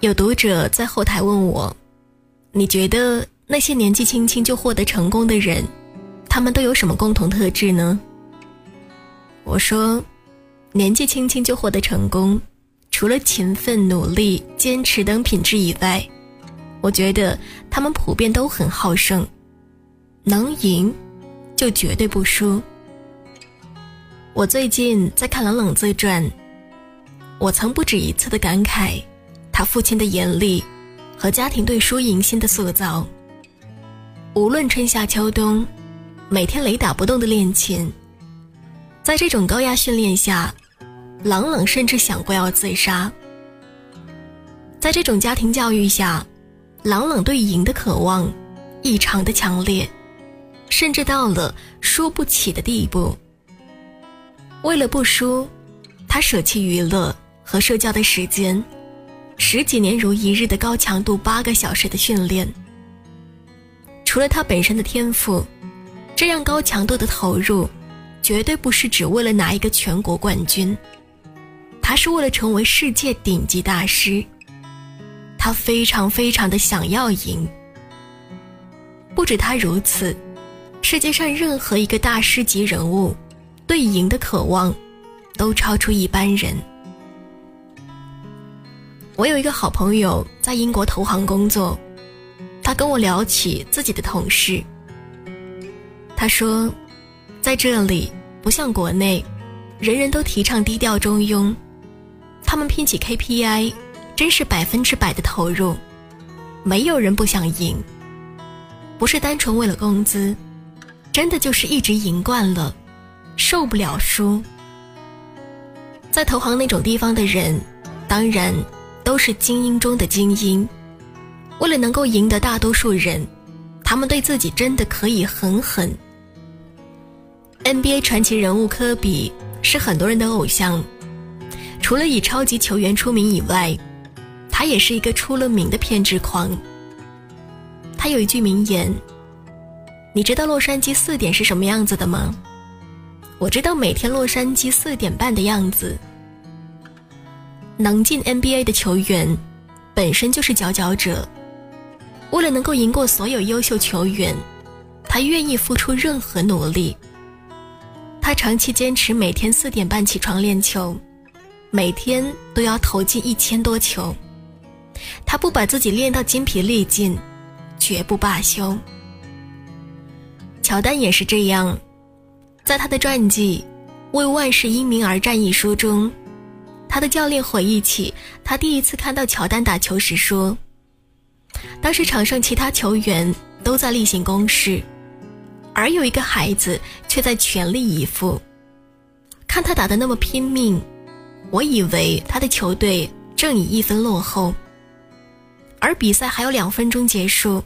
有读者在后台问我：“你觉得那些年纪轻轻就获得成功的人，他们都有什么共同特质呢？”我说：“年纪轻轻就获得成功，除了勤奋、努力、坚持等品质以外，我觉得他们普遍都很好胜，能赢就绝对不输。”我最近在看《冷冷自传》，我曾不止一次的感慨，他父亲的严厉和家庭对输赢心的塑造。无论春夏秋冬，每天雷打不动的练琴，在这种高压训练下，朗朗甚至想过要自杀。在这种家庭教育下，朗朗对赢的渴望异常的强烈，甚至到了输不起的地步。为了不输，他舍弃娱乐和社交的时间，十几年如一日的高强度八个小时的训练。除了他本身的天赋，这样高强度的投入，绝对不是只为了拿一个全国冠军，他是为了成为世界顶级大师。他非常非常的想要赢。不止他如此，世界上任何一个大师级人物。对赢的渴望，都超出一般人。我有一个好朋友在英国投行工作，他跟我聊起自己的同事。他说，在这里不像国内，人人都提倡低调中庸，他们拼起 KPI，真是百分之百的投入，没有人不想赢。不是单纯为了工资，真的就是一直赢惯了。受不了输，在投行那种地方的人，当然都是精英中的精英。为了能够赢得大多数人，他们对自己真的可以很狠。NBA 传奇人物科比是很多人的偶像，除了以超级球员出名以外，他也是一个出了名的偏执狂。他有一句名言：“你知道洛杉矶四点是什么样子的吗？”我知道每天洛杉矶四点半的样子。能进 NBA 的球员，本身就是佼佼者。为了能够赢过所有优秀球员，他愿意付出任何努力。他长期坚持每天四点半起床练球，每天都要投进一千多球。他不把自己练到筋疲力尽，绝不罢休。乔丹也是这样。在他的传记《为万世英名而战》一书中，他的教练回忆起他第一次看到乔丹打球时说：“当时场上其他球员都在例行公事，而有一个孩子却在全力以赴。看他打得那么拼命，我以为他的球队正以一分落后，而比赛还有两分钟结束。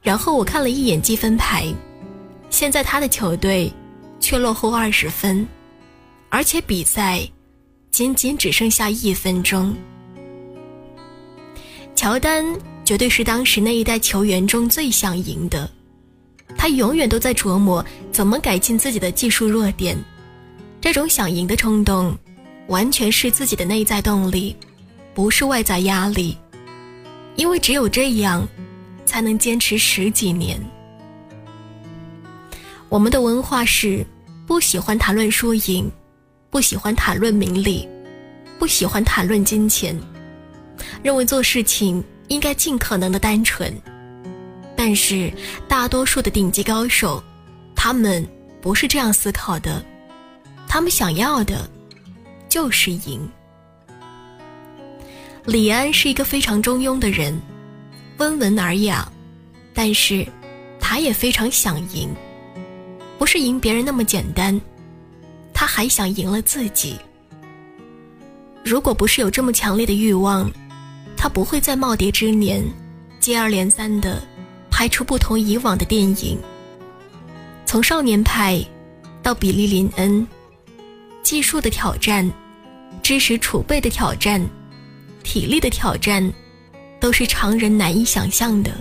然后我看了一眼积分牌，现在他的球队。”却落后二十分，而且比赛仅仅只剩下一分钟。乔丹绝对是当时那一代球员中最想赢的，他永远都在琢磨怎么改进自己的技术弱点。这种想赢的冲动，完全是自己的内在动力，不是外在压力。因为只有这样，才能坚持十几年。我们的文化是。不喜欢谈论输赢，不喜欢谈论名利，不喜欢谈论金钱，认为做事情应该尽可能的单纯。但是大多数的顶级高手，他们不是这样思考的，他们想要的，就是赢。李安是一个非常中庸的人，温文尔雅，但是他也非常想赢。不是赢别人那么简单，他还想赢了自己。如果不是有这么强烈的欲望，他不会在耄耋之年接二连三的拍出不同以往的电影。从少年派到比利林恩，技术的挑战、知识储备的挑战、体力的挑战，都是常人难以想象的。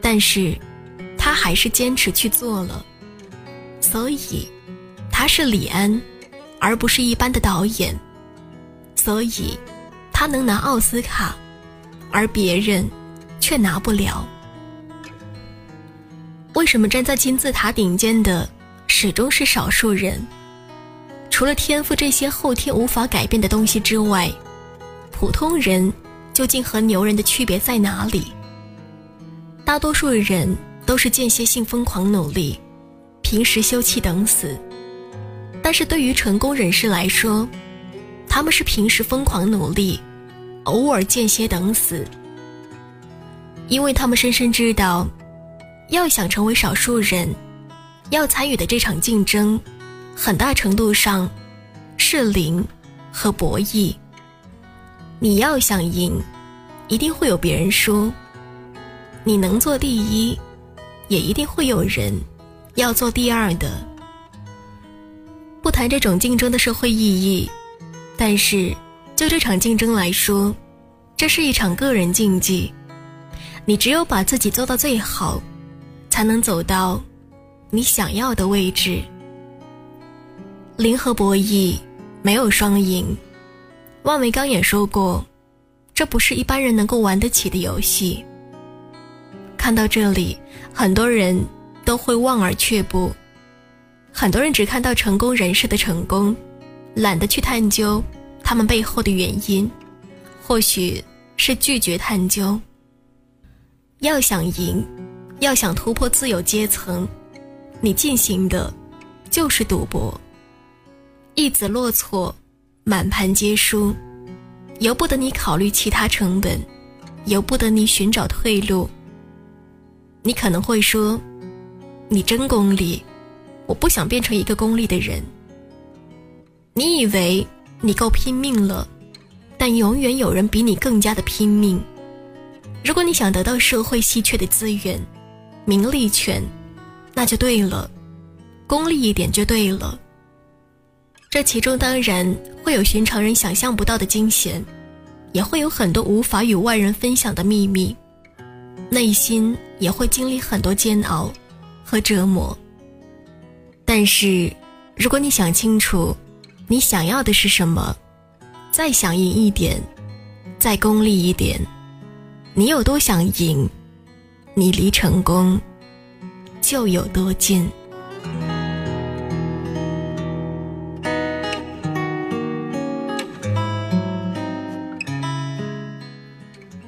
但是。他还是坚持去做了，所以他是李安，而不是一般的导演，所以他能拿奥斯卡，而别人却拿不了。为什么站在金字塔顶尖的始终是少数人？除了天赋这些后天无法改变的东西之外，普通人究竟和牛人的区别在哪里？大多数人都是间歇性疯狂努力，平时休憩等死。但是对于成功人士来说，他们是平时疯狂努力，偶尔间歇等死，因为他们深深知道，要想成为少数人，要参与的这场竞争。很大程度上是零和博弈。你要想赢，一定会有别人输；你能做第一，也一定会有人要做第二的。不谈这种竞争的社会意义，但是就这场竞争来说，这是一场个人竞技。你只有把自己做到最好，才能走到你想要的位置。零和博弈没有双赢，万维刚也说过，这不是一般人能够玩得起的游戏。看到这里，很多人都会望而却步，很多人只看到成功人士的成功，懒得去探究他们背后的原因，或许是拒绝探究。要想赢，要想突破自由阶层，你进行的就是赌博。一子落错，满盘皆输，由不得你考虑其他成本，由不得你寻找退路。你可能会说：“你真功利，我不想变成一个功利的人。”你以为你够拼命了，但永远有人比你更加的拼命。如果你想得到社会稀缺的资源，名利权，那就对了，功利一点就对了。这其中当然会有寻常人想象不到的惊险，也会有很多无法与外人分享的秘密，内心也会经历很多煎熬和折磨。但是，如果你想清楚，你想要的是什么，再想赢一点，再功利一点，你有多想赢，你离成功就有多近。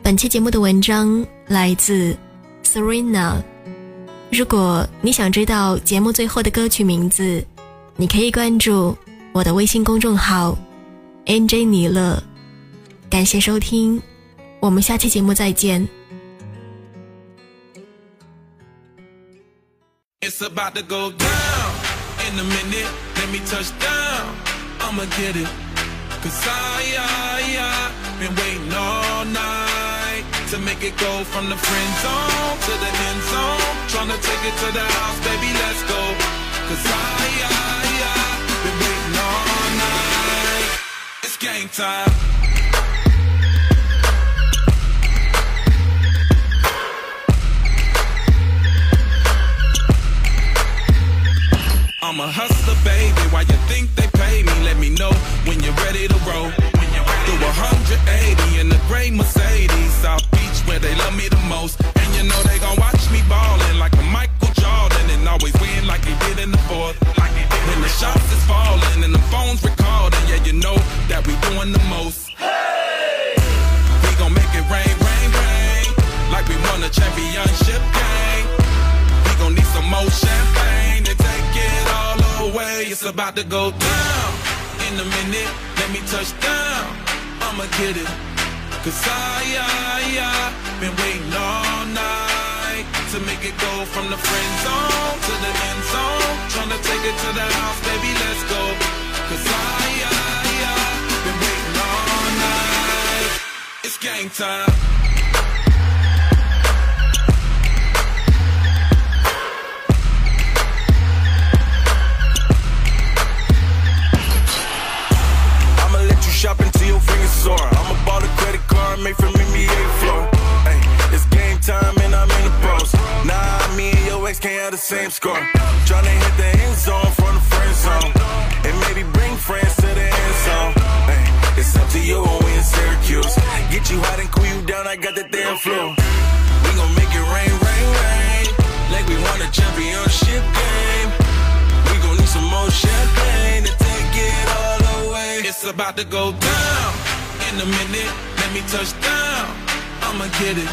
本期节目的文章来自 Serena。如果你想知道节目最后的歌曲名字，你可以关注我的微信公众号 NJ 尼乐。感谢收听，我们下期节目再见。To make it go from the friend zone to the end zone. Tryna take it to the house, baby, let's go. Cause I, I, I, been waiting all night. It's game time. I'm a hustler, baby. Why you think they pay me? Let me know when you're ready to roll. Do 180 in the gray Mercedes. South where they love me the most. And you know they gon' watch me ballin' like a Michael Jordan and always win like he did in the fourth. When the shots is falling and the phone's recording, yeah, you know that we doing the most. Hey! We gon' make it rain, rain, rain, like we won a championship game. We gon' need some more champagne to take it all away. It's about to go down in a minute. Let me touch down. I'ma get it. Cause I, I, I been waiting all night to make it go from the friend zone to the end zone. Tryna take it to the house, baby, let's go. Cause I, I, I been waiting all night. It's game time. I got the damn flow. We gon' make it rain, rain, rain. Like we won a championship game. We gon' need some more champagne to take it all away. It's about to go down. In a minute, let me touch down. I'ma get it.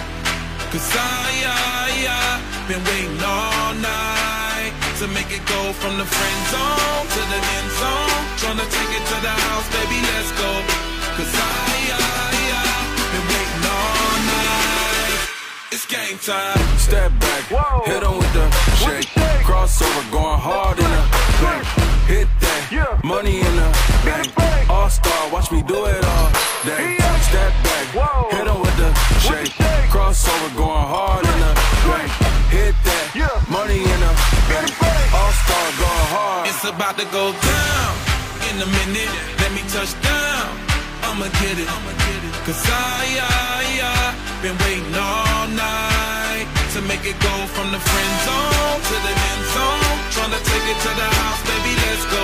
Cause I, I, I been waiting all night to make it go from the friend zone to the end zone. Tryna take it to the house, baby, let's go. Cause I, I, game time. Step back, Whoa. hit him with the shake. shake. Crossover going hard in the bank. Hit that, Yeah. money in the bank. bank. All star, watch me do it all day. Yeah. Step back, Whoa. hit him with the the shake. shake. Crossover going hard in the bank. Hit that, Yeah. money in the bank. bank. All star going hard. It's about to go down. In a minute, let me touch down. I'ma get it. Cause I, I, I been waiting all night to make it go from the friend zone to the end zone. Tryna take it to the house, baby, let's go.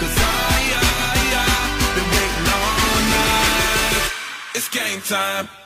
Cause I, I, I been waiting all night. It's game time.